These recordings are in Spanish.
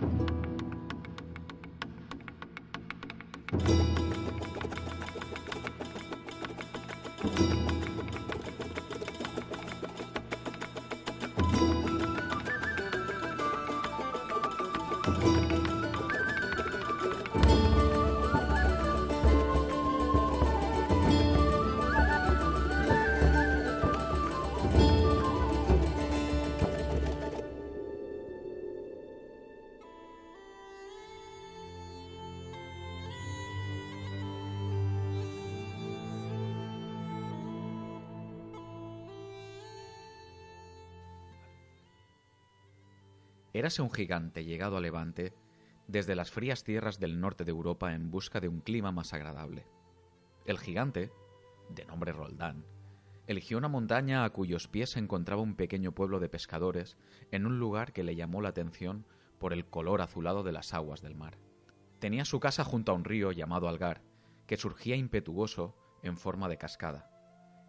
you Érase un gigante llegado a Levante desde las frías tierras del norte de Europa en busca de un clima más agradable. El gigante, de nombre Roldán, eligió una montaña a cuyos pies se encontraba un pequeño pueblo de pescadores en un lugar que le llamó la atención por el color azulado de las aguas del mar. Tenía su casa junto a un río llamado Algar, que surgía impetuoso en forma de cascada.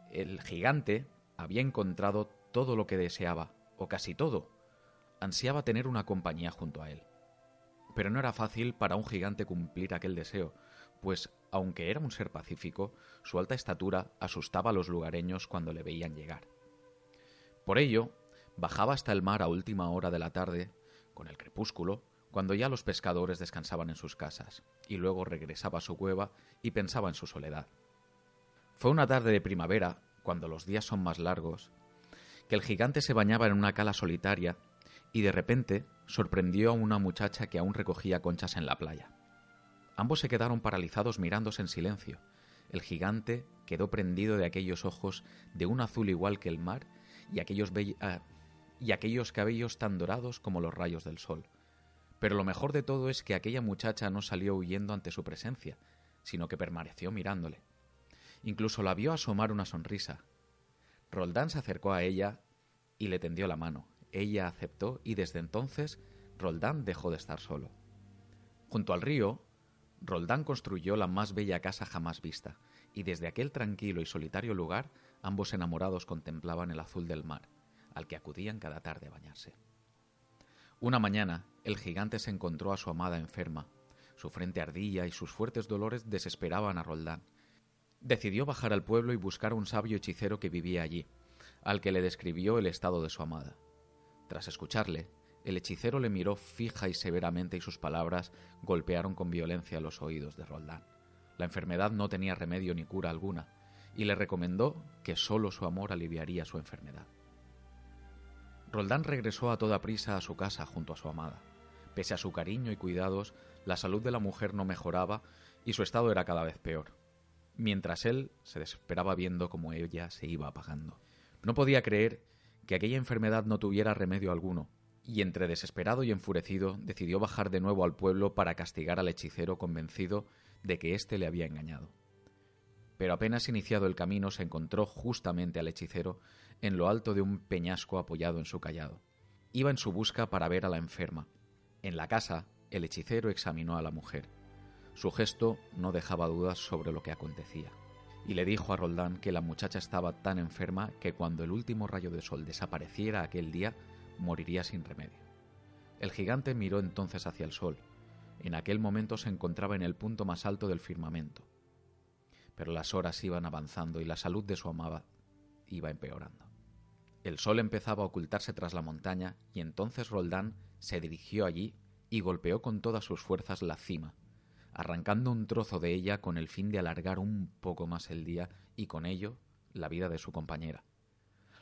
El gigante había encontrado todo lo que deseaba, o casi todo, ansiaba tener una compañía junto a él. Pero no era fácil para un gigante cumplir aquel deseo, pues, aunque era un ser pacífico, su alta estatura asustaba a los lugareños cuando le veían llegar. Por ello, bajaba hasta el mar a última hora de la tarde, con el crepúsculo, cuando ya los pescadores descansaban en sus casas, y luego regresaba a su cueva y pensaba en su soledad. Fue una tarde de primavera, cuando los días son más largos, que el gigante se bañaba en una cala solitaria y de repente sorprendió a una muchacha que aún recogía conchas en la playa. Ambos se quedaron paralizados mirándose en silencio. El gigante quedó prendido de aquellos ojos de un azul igual que el mar y aquellos, ah, y aquellos cabellos tan dorados como los rayos del sol. Pero lo mejor de todo es que aquella muchacha no salió huyendo ante su presencia, sino que permaneció mirándole. Incluso la vio asomar una sonrisa. Roldán se acercó a ella y le tendió la mano. Ella aceptó y desde entonces Roldán dejó de estar solo. Junto al río, Roldán construyó la más bella casa jamás vista, y desde aquel tranquilo y solitario lugar ambos enamorados contemplaban el azul del mar, al que acudían cada tarde a bañarse. Una mañana, el gigante se encontró a su amada enferma. Su frente ardía y sus fuertes dolores desesperaban a Roldán. Decidió bajar al pueblo y buscar a un sabio hechicero que vivía allí, al que le describió el estado de su amada. Tras escucharle, el hechicero le miró fija y severamente y sus palabras golpearon con violencia los oídos de Roldán. La enfermedad no tenía remedio ni cura alguna, y le recomendó que sólo su amor aliviaría su enfermedad. Roldán regresó a toda prisa a su casa junto a su amada. Pese a su cariño y cuidados, la salud de la mujer no mejoraba y su estado era cada vez peor, mientras él se desesperaba viendo cómo ella se iba apagando. No podía creer que aquella enfermedad no tuviera remedio alguno, y entre desesperado y enfurecido decidió bajar de nuevo al pueblo para castigar al hechicero convencido de que éste le había engañado. Pero apenas iniciado el camino se encontró justamente al hechicero en lo alto de un peñasco apoyado en su callado. Iba en su busca para ver a la enferma. En la casa, el hechicero examinó a la mujer. Su gesto no dejaba dudas sobre lo que acontecía y le dijo a Roldán que la muchacha estaba tan enferma que cuando el último rayo de sol desapareciera aquel día, moriría sin remedio. El gigante miró entonces hacia el sol. En aquel momento se encontraba en el punto más alto del firmamento. Pero las horas iban avanzando y la salud de su amada iba empeorando. El sol empezaba a ocultarse tras la montaña y entonces Roldán se dirigió allí y golpeó con todas sus fuerzas la cima, arrancando un trozo de ella con el fin de alargar un poco más el día y con ello la vida de su compañera.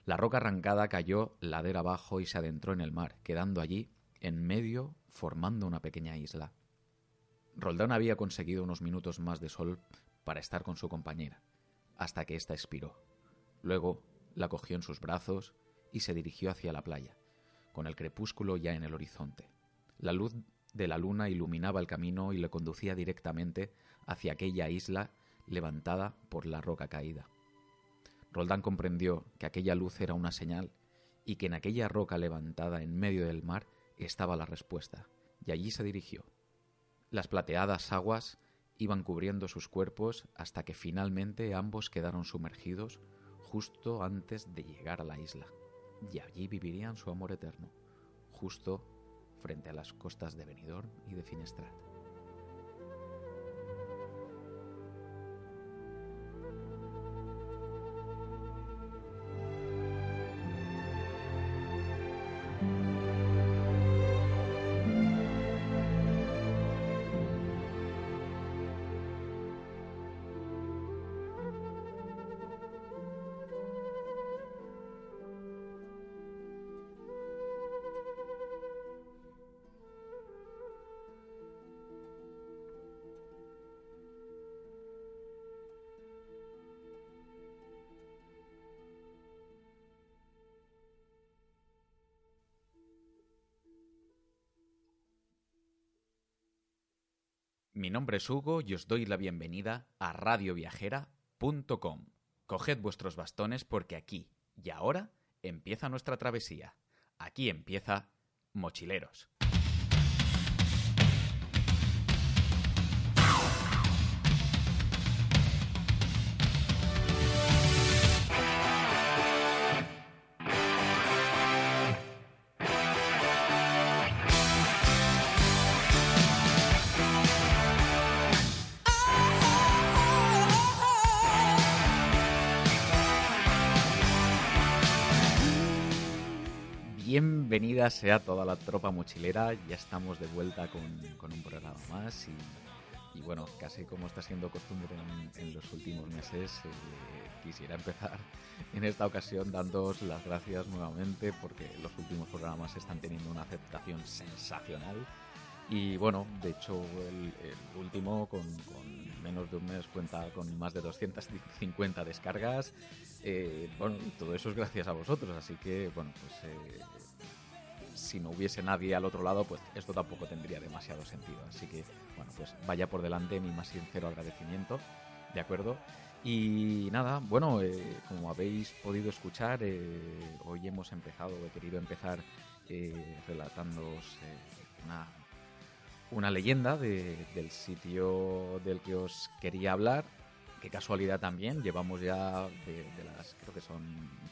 La roca arrancada cayó ladera abajo y se adentró en el mar, quedando allí, en medio, formando una pequeña isla. Roldán había conseguido unos minutos más de sol para estar con su compañera, hasta que ésta expiró. Luego la cogió en sus brazos y se dirigió hacia la playa, con el crepúsculo ya en el horizonte. La luz de la luna iluminaba el camino y le conducía directamente hacia aquella isla levantada por la roca caída. Roldán comprendió que aquella luz era una señal y que en aquella roca levantada en medio del mar estaba la respuesta, y allí se dirigió. Las plateadas aguas iban cubriendo sus cuerpos hasta que finalmente ambos quedaron sumergidos justo antes de llegar a la isla, y allí vivirían su amor eterno, justo frente a las costas de Benidorm y de Finestrat. Mi nombre es Hugo y os doy la bienvenida a radioviajera.com. Coged vuestros bastones porque aquí y ahora empieza nuestra travesía. Aquí empieza Mochileros. Bienvenida sea toda la tropa mochilera, ya estamos de vuelta con, un programa más y, bueno, casi como está siendo costumbre en, los últimos meses, eh, quisiera empezar en esta ocasión dándoos las gracias nuevamente porque los últimos programas están teniendo una aceptación sensacional y bueno, de hecho el, último con, menos de un mes cuenta con más de 250 descargas. Eh, bueno, todo eso es gracias a vosotros, así que bueno, pues eh, si no hubiese nadie al otro lado, pues esto tampoco tendría demasiado sentido. Así que bueno, pues vaya por delante mi más sincero agradecimiento, ¿de acuerdo? Y nada, bueno, eh, como habéis podido escuchar, hoy hemos empezado, he querido empezar relatándoos una una leyenda del sitio del que os quería hablar. Qué casualidad también, llevamos ya de, las, creo que son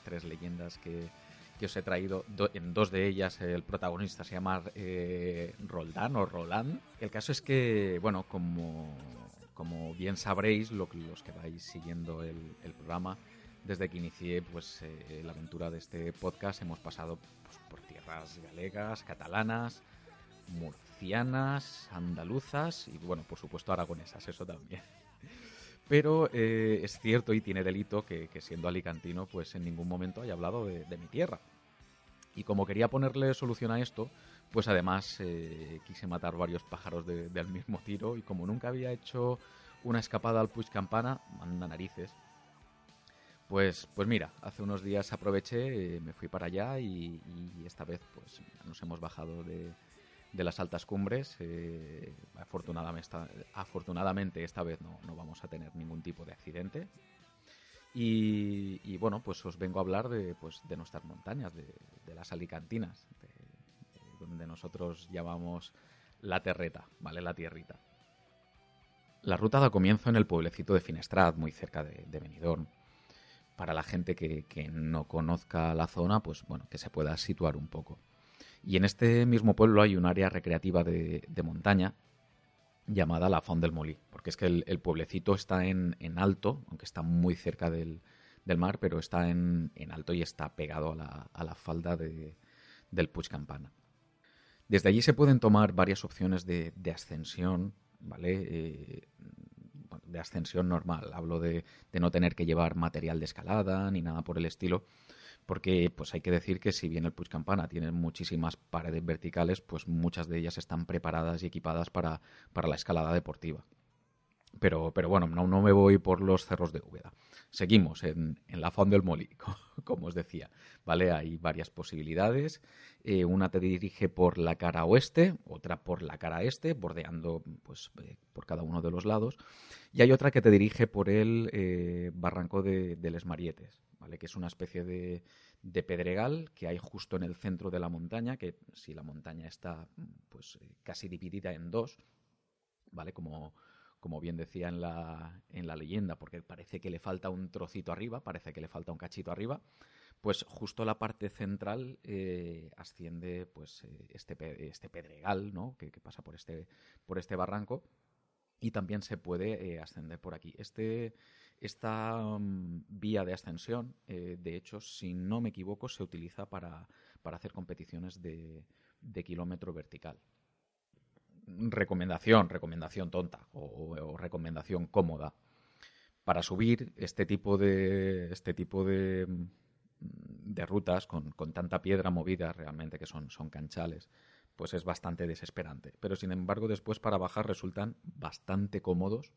tres leyendas que, os he traído. en dos de ellas el protagonista se llama eh, Roldán o Roland. El caso es que, bueno, como, como bien sabréis, lo, los que vais siguiendo el, programa, desde que inicié pues, eh, la aventura de este podcast, hemos pasado pues, por tierras galegas, catalanas, murcianas, andaluzas y, bueno, por supuesto, aragonesas, eso también. Pero eh, es cierto y tiene delito que, siendo alicantino, pues en ningún momento haya hablado de, mi tierra. Y como quería ponerle solución a esto, pues además eh, quise matar varios pájaros del mismo tiro y como nunca había hecho una escapada al Puig Campana, manda narices, pues, pues mira, hace unos días aproveché, eh, me fui para allá y, y, esta vez pues nos hemos bajado de, de las altas cumbres. Eh, afortunadamente, esta, vez no, no, vamos a tener ningún tipo de accidente. Y, bueno, pues os vengo a hablar de, pues, de nuestras montañas, de, las alicantinas, donde nosotros llamamos la terreta, ¿vale? La tierrita. La ruta da comienzo en el pueblecito de Finestrat, muy cerca de, de Benidorm. Para la gente que, que no conozca la zona, pues bueno, que se pueda situar un poco. Y en este mismo pueblo hay un área recreativa de, montaña llamada la Font del Molí, porque es que el, pueblecito está en, alto, aunque está muy cerca del, mar, pero está en, alto y está pegado a la, falda del Puig Campana. Desde allí se pueden tomar varias opciones de, ascensión, ¿vale? Eh, de ascensión normal. Hablo de, de, no tener que llevar material de escalada ni nada por el estilo, porque pues hay que decir que si bien el Puig Campana tiene muchísimas paredes verticales, pues muchas de ellas están preparadas y equipadas para, la escalada deportiva. Pero, pero bueno, no, no, me voy por los cerros de Úbeda. Seguimos en, la Fond del Molí, como os decía. ¿vale? Hay varias posibilidades. Eh, una te dirige por la cara oeste, otra por la cara este, bordeando pues, eh, por cada uno de los lados. Y hay otra que te dirige por el eh, barranco de, de Les Marietes, que es una especie de, pedregal que hay justo en el centro de la montaña, que si la montaña está pues casi dividida en dos, ¿vale? Como, como bien decía en la, en la leyenda, porque parece que le falta un trocito arriba, parece que le falta un cachito arriba, Pues justo la parte central eh, asciende pues eh, este, este pedregal, ¿no? Que, pasa por este, por este barranco y también se puede eh, ascender por aquí. Este, esta mm, vía de ascensión, de hecho, si no me equivoco, se utiliza para, para hacer competiciones de, de kilómetro vertical recomendación, recomendación tonta o, recomendación cómoda. Para subir este tipo de, este tipo de, rutas con, tanta piedra movida realmente que son, son canchales, pues es bastante desesperante. Pero sin embargo después para bajar resultan bastante cómodos,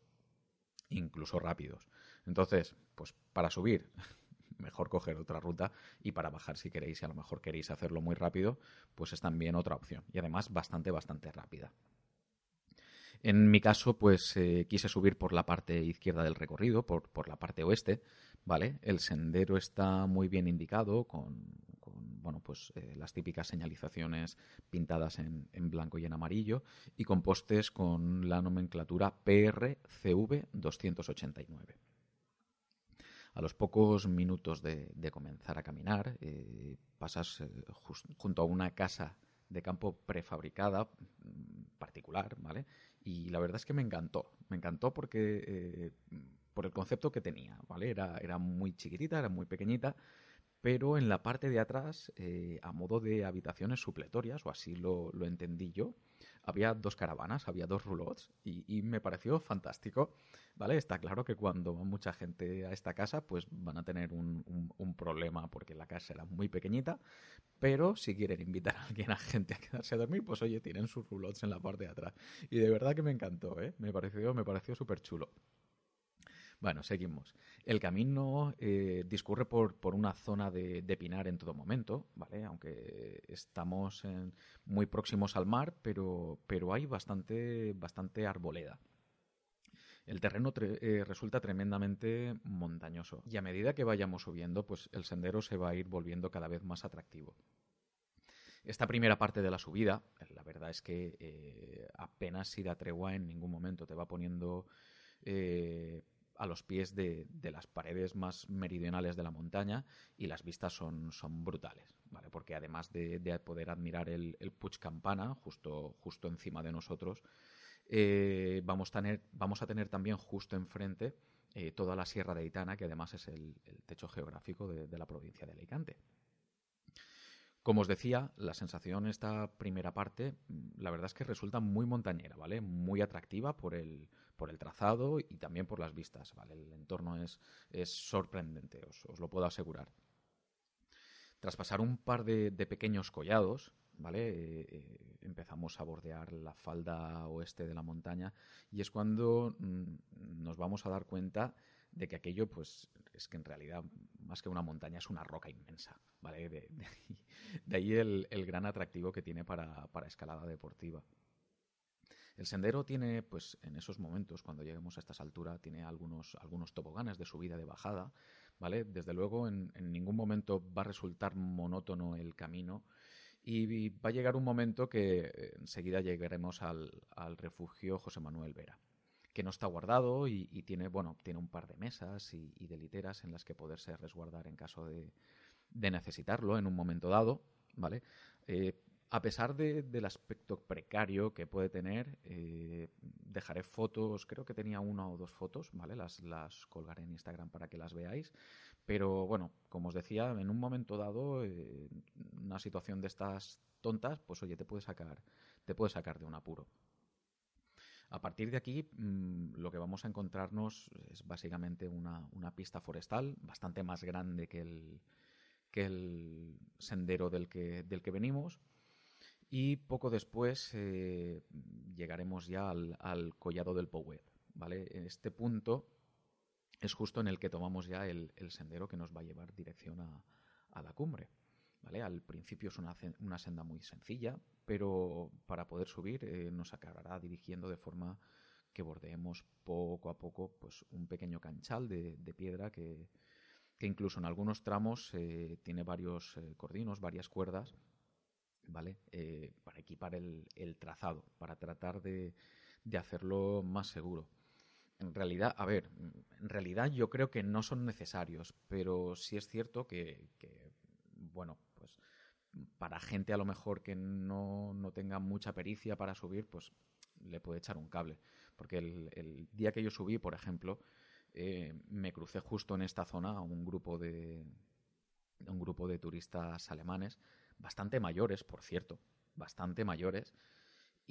incluso rápidos. Entonces, pues para subir mejor coger otra ruta y para bajar si queréis y a lo mejor queréis hacerlo muy rápido, pues es también otra opción y además bastante, bastante rápida. En mi caso, pues eh, quise subir por la parte izquierda del recorrido, por, la parte oeste, ¿vale? El sendero está muy bien indicado con, bueno, pues eh, las típicas señalizaciones pintadas en, blanco y en amarillo y con postes con la nomenclatura PRCV 289. A los pocos minutos de, comenzar a caminar, eh, pasas junto a una casa de campo prefabricada mm, particular, ¿vale? Y la verdad es que me encantó, me encantó porque eh, por el concepto que tenía, ¿vale? Era, era muy chiquitita, era muy pequeñita, pero en la parte de atrás, eh, a modo de habitaciones supletorias, o así lo, lo, entendí yo, había dos caravanas, había dos roulots, y, me pareció fantástico, ¿vale? Está claro que cuando va mucha gente a esta casa, pues van a tener un, un, problema porque la casa era muy pequeñita, pero si quieren invitar a alguien, a gente a quedarse a dormir, pues oye, tienen sus roulots en la parte de atrás. Y de verdad que me encantó, ¿eh? Me pareció, me pareció súper chulo. Bueno, seguimos. El camino eh, discurre por, una zona de, pinar en todo momento, ¿vale? Aunque estamos muy próximos al mar, pero, pero hay bastante, bastante arboleda. El terreno eh, resulta tremendamente montañoso y a medida que vayamos subiendo, pues el sendero se va a ir volviendo cada vez más atractivo. Esta primera parte de la subida, la verdad es que eh, apenas si da tregua en ningún momento, te va poniendo a los pies de, las paredes más meridionales de la montaña y las vistas son, son brutales, ¿vale? Porque además de, poder admirar el, el Puig Campana justo, justo encima de nosotros, eh, vamos, a tener, vamos a tener también justo enfrente eh, toda la Sierra de Itana, que además es el, techo geográfico de, la provincia de Alicante. Como os decía, la sensación esta primera parte, la verdad es que resulta muy montañera, ¿vale? Muy atractiva por el, por el trazado y también por las vistas, ¿vale? El entorno es, es sorprendente, os, lo puedo asegurar. Tras pasar un par de, pequeños collados, ¿vale? Eh, eh, empezamos a bordear la falda oeste de la montaña y es cuando mm, nos vamos a dar cuenta de que aquello, pues, es que en realidad, más que una montaña, es una roca inmensa, ¿vale? De, ahí el, gran atractivo que tiene para, para escalada deportiva. El sendero tiene, pues en esos momentos, cuando lleguemos a estas alturas, tiene algunos, algunos toboganes de subida, de bajada, ¿vale? Desde luego, en, ningún momento va a resultar monótono el camino y va a llegar un momento que eh, enseguida llegaremos al, refugio José Manuel Vera que no está guardado y, tiene, bueno, tiene un par de mesas y, de literas en las que poderse resguardar en caso de, necesitarlo en un momento dado, ¿vale? Eh, a pesar del aspecto precario que puede tener, eh, dejaré fotos, creo que tenía una o dos fotos, ¿vale? Las, las colgaré en Instagram para que las veáis. Pero bueno, como os decía, en un momento dado, eh, una situación de estas tontas, pues oye, te puede sacar, te puede sacar de un apuro. A partir de aquí, mm, lo que vamos a encontrarnos es básicamente una, una pista forestal bastante más grande que el, que el sendero del que, del que venimos y poco después eh, llegaremos ya al, collado del Powet. ¿vale? Este punto es justo en el que tomamos ya el, sendero que nos va a llevar dirección a, la cumbre. ¿vale? Al principio es una, una, senda muy sencilla, pero para poder subir eh, nos acabará dirigiendo de forma que bordeemos poco a poco pues, un pequeño canchal de, piedra que, incluso en algunos tramos eh, tiene varios cordinos, varias cuerdas ¿vale? Eh, para equipar el, trazado, para tratar de, hacerlo más seguro. En realidad, a ver, en realidad yo creo que no son necesarios, pero sí es cierto que, bueno, pues para gente a lo mejor que no, no, tenga mucha pericia para subir, pues le puede echar un cable. Porque el, el día que yo subí, por ejemplo, eh, me crucé justo en esta zona a un grupo de un grupo de turistas alemanes, bastante mayores, por cierto, bastante mayores,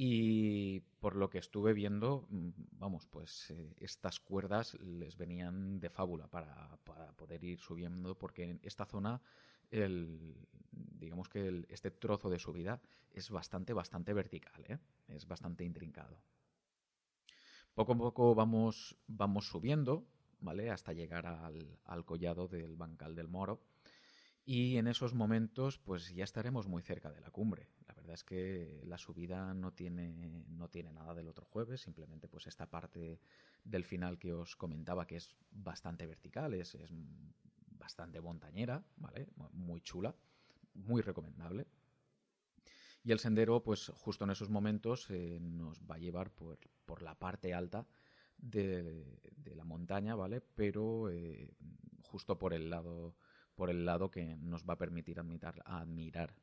y por lo que estuve viendo, mm, vamos, pues eh, estas cuerdas les venían de fábula para, poder ir subiendo, porque en esta zona, el, digamos que este trozo de subida es bastante, bastante vertical, ¿eh? es bastante intrincado. Poco a poco vamos, vamos subiendo, ¿vale? Hasta llegar al, al collado del Bancal del Moro. Y en esos momentos, pues ya estaremos muy cerca de la cumbre. La verdad es que la subida no tiene, no tiene nada del otro jueves, simplemente pues esta parte del final que os comentaba que es bastante vertical, es, es bastante montañera, ¿vale? Muy chula, muy recomendable. Y el sendero, pues justo en esos momentos, eh, nos va a llevar por, por la parte alta de, la montaña, ¿vale? Pero eh, justo por el lado por el lado que nos va a permitir admirar,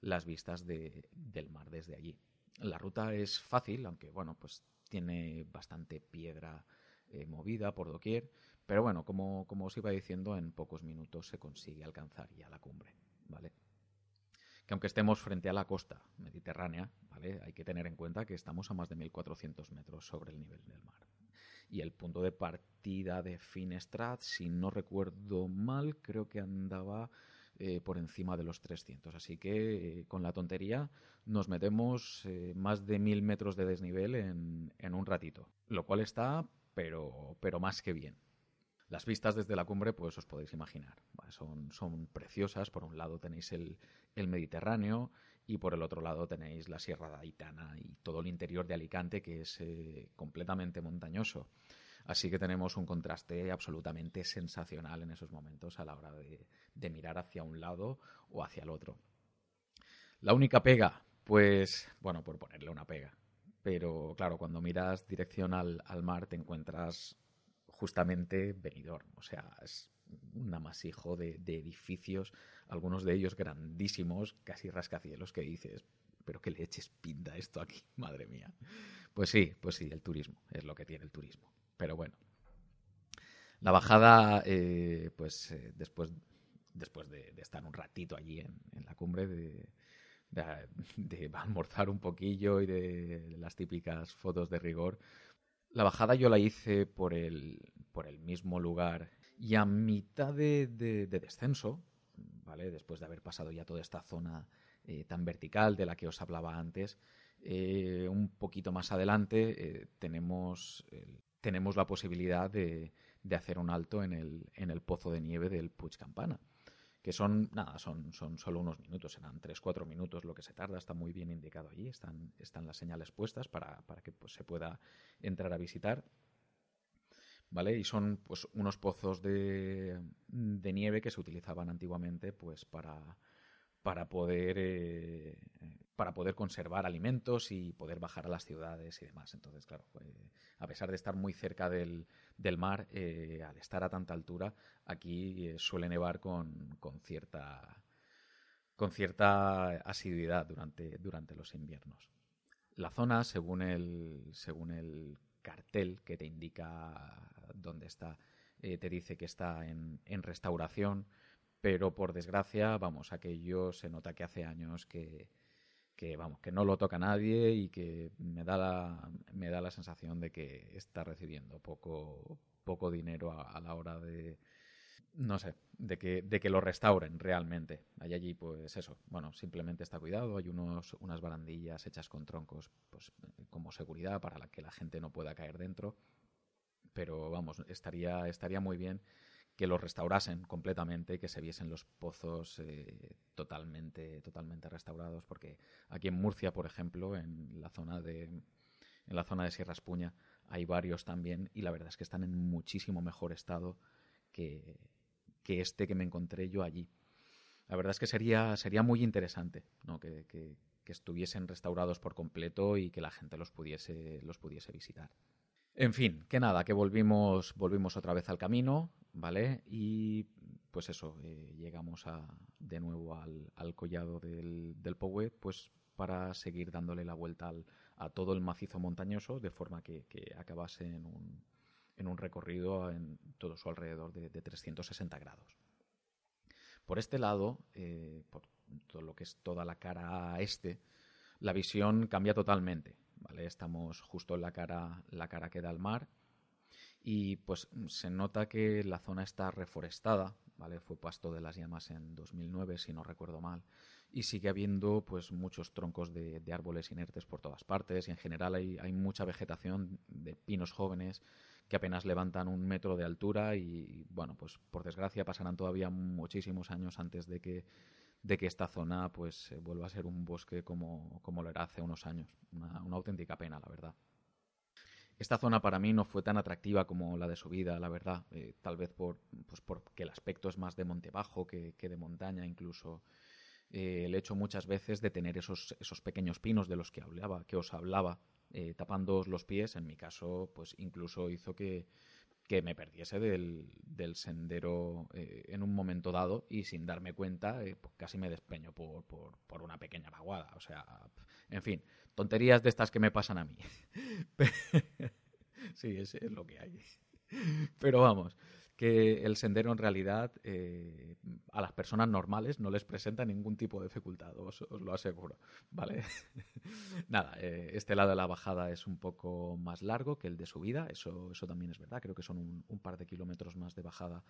las vistas de, del mar desde allí. La ruta es fácil, aunque bueno, pues tiene bastante piedra eh, movida por doquier, pero bueno, como, como os iba diciendo, en pocos minutos se consigue alcanzar ya la cumbre, ¿vale? que aunque estemos frente a la costa mediterránea, ¿vale? hay que tener en cuenta que estamos a más de 1.400 metros sobre el nivel del mar. Y el punto de partida de Finestrat, si no recuerdo mal, creo que andaba eh, por encima de los 300. Así que eh, con la tontería nos metemos eh, más de 1.000 metros de desnivel en, en, un ratito, lo cual está, pero, pero más que bien. Las vistas desde la cumbre, pues os podéis imaginar, son, son preciosas. Por un lado tenéis el, el, Mediterráneo y por el otro lado tenéis la Sierra de Aitana y todo el interior de Alicante, que es eh, completamente montañoso. Así que tenemos un contraste absolutamente sensacional en esos momentos a la hora de, mirar hacia un lado o hacia el otro. La única pega, pues, bueno, por ponerle una pega. Pero claro, cuando miras dirección al, al mar te encuentras justamente Benidorm. O sea, es un amasijo de, de, edificios, algunos de ellos grandísimos, casi rascacielos, que dices, pero que le eches pinta esto aquí, madre mía. Pues sí, pues sí, el turismo, es lo que tiene el turismo. Pero bueno. La bajada, eh, pues eh, después, después de, estar un ratito allí en, en la cumbre, de, de, de, almorzar un poquillo y de las típicas fotos de rigor, la bajada yo la hice por el, por el mismo lugar y a mitad de, de, de descenso, ¿vale? Después de haber pasado ya toda esta zona eh, tan vertical de la que os hablaba antes, eh, un poquito más adelante eh, tenemos, tenemos la posibilidad de, de, hacer un alto en el, en el pozo de nieve del Puig Campana que son, nada, son, son solo unos minutos, serán 3-4 minutos lo que se tarda, está muy bien indicado allí, están, están las señales puestas para, para que pues, se pueda entrar a visitar. ¿Vale? Y son pues unos pozos de, de nieve que se utilizaban antiguamente pues para, para poder eh, para poder conservar alimentos y poder bajar a las ciudades y demás. Entonces, claro, a pesar de estar muy cerca del, del mar, eh, al estar a tanta altura, aquí eh, suele nevar con, con, cierta con cierta asiduidad durante, durante los inviernos. La zona, según el, según el cartel que te indica dónde está, te dice que está en, en restauración, pero por desgracia, vamos, aquello se nota que hace años que, que vamos, que no lo toca nadie y que me da la, me da la sensación de que está recibiendo poco, poco dinero a la hora de, no sé, de que, de que lo restauren realmente. Hay allí, pues eso, bueno, simplemente está cuidado, hay unos, unas barandillas hechas con troncos, pues como seguridad para la que la gente no pueda caer dentro, pero vamos, estaría, estaría muy bien que los restaurasen completamente, que se viesen los pozos eh, totalmente, totalmente restaurados, porque aquí en Murcia, por ejemplo, en la zona de en la zona de Sierra Espuña hay varios también y la verdad es que están en muchísimo mejor estado que, que este que me encontré yo allí. La verdad es que sería, sería muy interesante ¿no? que, que, que estuviesen restaurados por completo y que la gente los pudiese, los pudiese visitar. En fin, que nada, que volvimos, volvimos otra vez al camino, ¿vale? Y pues eso, eh, llegamos a, de nuevo al, collado del, del pues para seguir dándole la vuelta a todo el macizo montañoso, de forma que, acabase en un, en un, recorrido en todo su alrededor de, 360 grados. Por este lado, eh, por todo lo que es toda la cara este, la visión cambia totalmente. ¿vale? Estamos justo en la cara, la cara que da al mar y pues se nota que la zona está reforestada, ¿vale? Fue pasto de las llamas en 2009, si no recuerdo mal, y sigue habiendo pues muchos troncos de, árboles inertes por todas partes y en general hay, hay, mucha vegetación de pinos jóvenes que apenas levantan un metro de altura y bueno, pues por desgracia pasarán todavía muchísimos años antes de que de que esta zona pues vuelva a ser un bosque como, como lo era hace unos años. Una, una auténtica pena, la verdad. Esta zona para mí no fue tan atractiva como la de subida, la verdad. Eh, tal vez por, pues porque el aspecto es más de monte bajo que, de montaña, incluso. Eh, el hecho muchas veces de tener esos, esos pequeños pinos de los que hablaba, que os hablaba, eh, tapando los pies, en mi caso, pues incluso hizo que, que me perdiese del, del sendero en un momento dado y sin darme cuenta pues casi me despeño por, por, por, una pequeña vaguada. O sea, en fin, tonterías de estas que me pasan a mí. sí, es, es, lo que hay. Pero vamos, que el sendero en realidad eh, a las personas normales no les presenta ningún tipo de dificultad, os, lo aseguro, ¿vale? Nada, eh, este lado de la bajada es un poco más largo que el de subida, eso, eso también es verdad, creo que son un, par de kilómetros más de bajada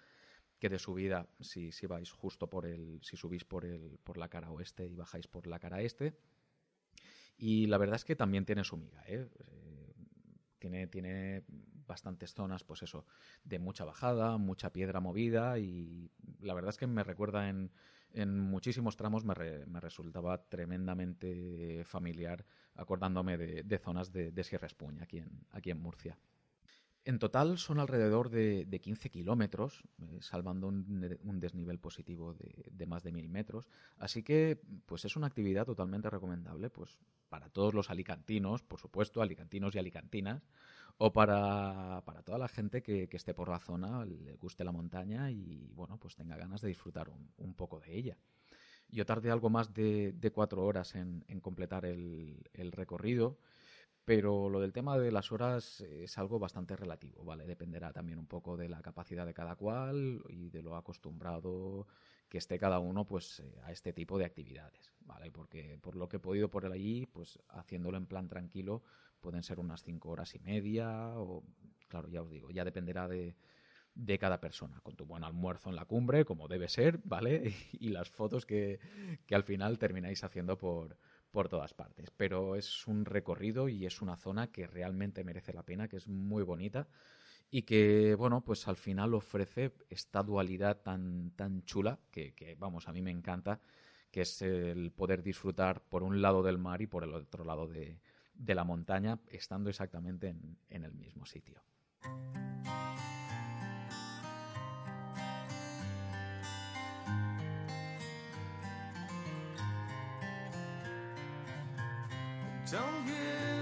que de subida si, si vais justo por el, si subís por el, por la cara oeste y bajáis por la cara este. Y la verdad es que también tiene su miga, ¿eh? eh tiene, tiene bastantes zonas, pues eso, de mucha bajada, mucha piedra movida y la verdad es que me recuerda en, en muchísimos tramos, me, me, resultaba tremendamente familiar acordándome de, de zonas de, de Sierra Espuña aquí en, aquí en Murcia. En total son alrededor de, de 15 kilómetros, eh, salvando un, desnivel positivo de, más de mil metros. Así que, pues es una actividad totalmente recomendable, pues para todos los alicantinos, por supuesto, alicantinos y alicantinas, o para, toda la gente que, esté por la zona, le guste la montaña y, bueno, pues tenga ganas de disfrutar un, poco de ella. Yo tardé algo más de, cuatro horas en, completar el recorrido pero lo del tema de las horas es algo bastante relativo, ¿vale? Dependerá también un poco de la capacidad de cada cual y de lo acostumbrado que esté cada uno pues eh, a este tipo de actividades, ¿vale? Porque por lo que he podido por allí, pues haciéndolo en plan tranquilo, pueden ser unas cinco horas y media o, claro, ya os digo, ya dependerá de, de cada persona, con tu buen almuerzo en la cumbre, como debe ser, ¿vale? Y las fotos que, que al final termináis haciendo por, por todas partes. Pero es un recorrido y es una zona que realmente merece la pena, que es muy bonita y que, bueno, pues al final ofrece esta dualidad tan, tan chula que, vamos, a mí me encanta, que es el poder disfrutar por un lado del mar y por el otro lado de, la montaña, estando exactamente en el mismo sitio. 终于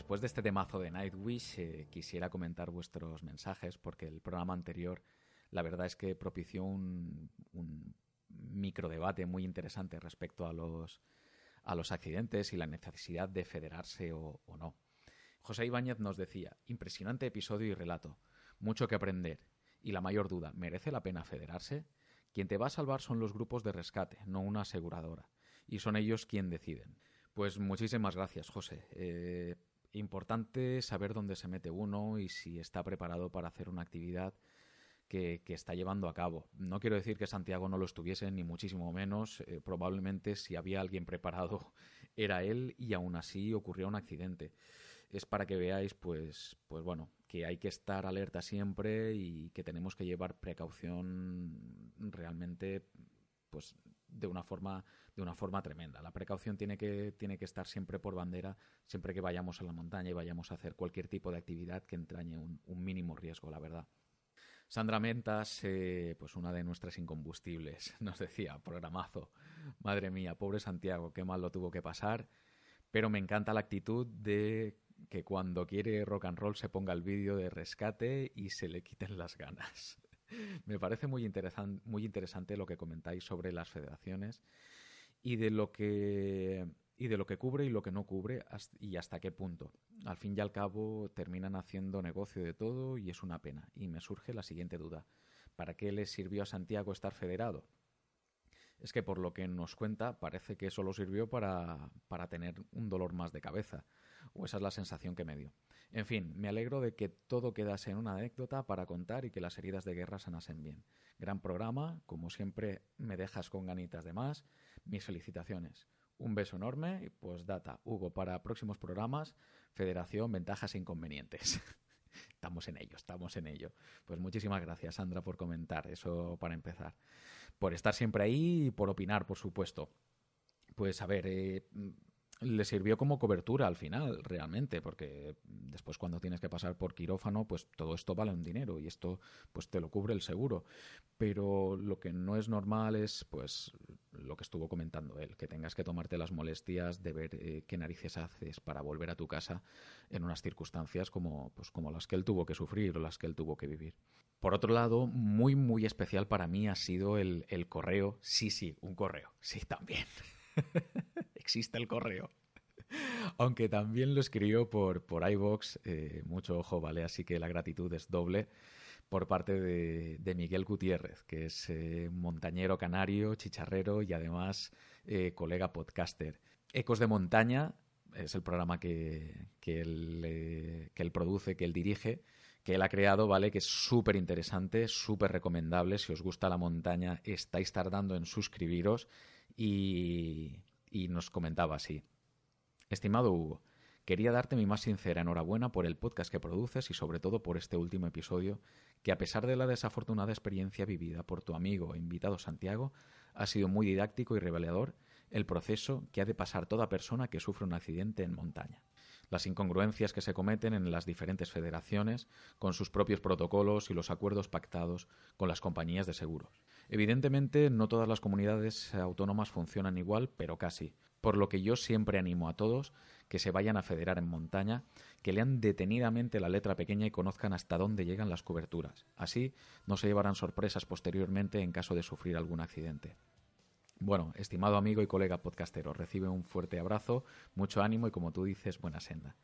después de este temazo de Nightwish, eh, quisiera comentar vuestros mensajes porque el programa anterior, la verdad es que propició un, microdebate muy interesante respecto a los, a los accidentes y la necesidad de federarse o, o no. José Ibáñez nos decía, impresionante episodio y relato, mucho que aprender. Y la mayor duda, ¿merece la pena federarse? Quien te va a salvar son los grupos de rescate, no una aseguradora. Y son ellos quien deciden. Pues muchísimas gracias, José. Eh, importante saber dónde se mete uno y si está preparado para hacer una actividad que, está llevando a cabo. No quiero decir que Santiago no lo estuviese, ni muchísimo menos. Eh, probablemente si había alguien preparado era él y aún así ocurrió un accidente. Es para que veáis, pues, pues bueno, que hay que estar alerta siempre y que tenemos que llevar precaución realmente pues de una forma de una forma tremenda. La precaución tiene que tiene que estar siempre por bandera, siempre que vayamos a la montaña y vayamos a hacer cualquier tipo de actividad que entrañe un, mínimo riesgo, la verdad. Sandra Mentas, eh, pues una de nuestras incombustibles, nos decía, programazo, madre mía, pobre Santiago, qué mal lo tuvo que pasar, pero me encanta la actitud de que cuando quiere rock and roll se ponga el vídeo de rescate y se le quiten las ganas. Me parece muy, interesan muy interesante lo que comentáis sobre las federaciones y de lo que y de lo que cubre y lo que no cubre y hasta qué punto. Al fin y al cabo terminan haciendo negocio de todo y es una pena. Y me surge la siguiente duda. ¿Para qué le sirvió a Santiago estar federado? Es que por lo que nos cuenta parece que solo sirvió para, para tener un dolor más de cabeza. O esa es la sensación que me dio. En fin, me alegro de que todo quedase en una anécdota para contar y que las heridas de guerra sanasen bien. Gran programa, como siempre me dejas con ganitas de más. Mis felicitaciones. Un beso enorme y pues data, Hugo, para próximos programas, Federación, ventajas e inconvenientes. estamos en ello, estamos en ello. Pues muchísimas gracias, Sandra, por comentar eso para empezar. Por estar siempre ahí y por opinar, por supuesto. Pues a ver, eh, le sirvió como cobertura al final, realmente, porque después cuando tienes que pasar por quirófano, pues todo esto vale un dinero y esto pues te lo cubre el seguro. Pero lo que no es normal es pues lo que estuvo comentando él, que tengas que tomarte las molestias de ver eh, qué narices haces para volver a tu casa en unas circunstancias como pues como las que él tuvo que sufrir o las que él tuvo que vivir. Por otro lado, muy muy especial para mí ha sido el, el correo. Sí, sí, un correo. Sí, también. existe el correo. Aunque también lo escribió por, por iVox, eh, mucho ojo, ¿vale? Así que la gratitud es doble por parte de, Miguel Gutiérrez, que es eh, montañero canario, chicharrero y además eh, colega podcaster. Ecos de Montaña es el programa que, que, él, que él produce, que él dirige, que él ha creado, ¿vale? Que es súper interesante, súper recomendable. Si os gusta la montaña, estáis tardando en suscribiros y, y nos comentaba así. Estimado Hugo, quería darte mi más sincera enhorabuena por el podcast que produces y sobre todo por este último episodio, que a pesar de la desafortunada experiencia vivida por tu amigo e invitado Santiago, ha sido muy didáctico y revelador el proceso que ha de pasar toda persona que sufre un accidente en montaña las incongruencias que se cometen en las diferentes federaciones, con sus propios protocolos y los acuerdos pactados con las compañías de seguros. Evidentemente, no todas las comunidades autónomas funcionan igual, pero casi, por lo que yo siempre animo a todos que se vayan a federar en montaña, que lean detenidamente la letra pequeña y conozcan hasta dónde llegan las coberturas. Así no se llevarán sorpresas posteriormente en caso de sufrir algún accidente. Bueno, estimado amigo y colega podcastero, recibe un fuerte abrazo, mucho ánimo y como tú dices, buena senda.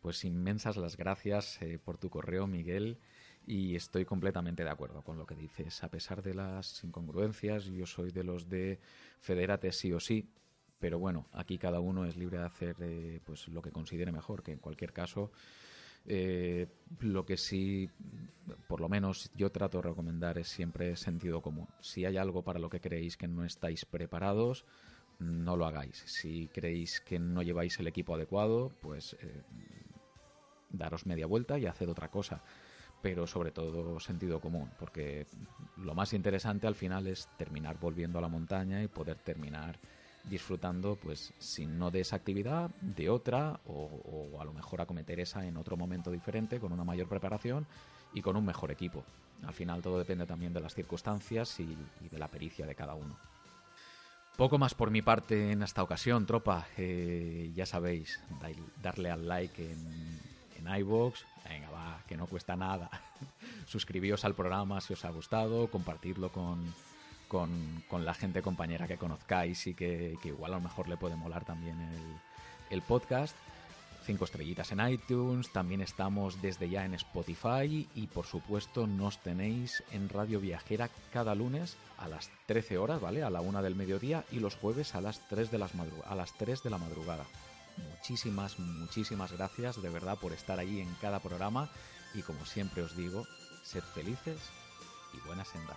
Pues inmensas las gracias eh, por tu correo, Miguel, y estoy completamente de acuerdo con lo que dices. A pesar de las incongruencias, yo soy de los de federate sí o sí, pero bueno, aquí cada uno es libre de hacer eh, pues lo que considere mejor, que en cualquier caso eh, lo que sí, por lo menos yo trato de recomendar es siempre sentido común. Si hay algo para lo que creéis que no estáis preparados, no lo hagáis. Si creéis que no lleváis el equipo adecuado, pues eh, daros media vuelta y haced otra cosa. Pero sobre todo sentido común, porque lo más interesante al final es terminar volviendo a la montaña y poder terminar disfrutando, pues, si no de esa actividad, de otra, o, a lo mejor acometer esa en otro momento diferente, con una mayor preparación y con un mejor equipo. Al final todo depende también de las circunstancias y, y de la pericia de cada uno. Poco más por mi parte en esta ocasión, tropa. Eh, ya sabéis, darle al like en, en iVoox. Venga, va, que no cuesta nada. Suscribíos al programa si os ha gustado, compartirlo con, con, la gente compañera que conozcáis y que, igual a lo mejor le puede molar también el, el podcast cinco estrellitas en iTunes, también estamos desde ya en Spotify y por supuesto nos tenéis en Radio Viajera cada lunes a las 13 horas, ¿vale? A la una del mediodía y los jueves a las 3 de, las a las 3 de la madrugada. Muchísimas, muchísimas gracias de verdad por estar ahí en cada programa y como siempre os digo, sed felices y buena senda.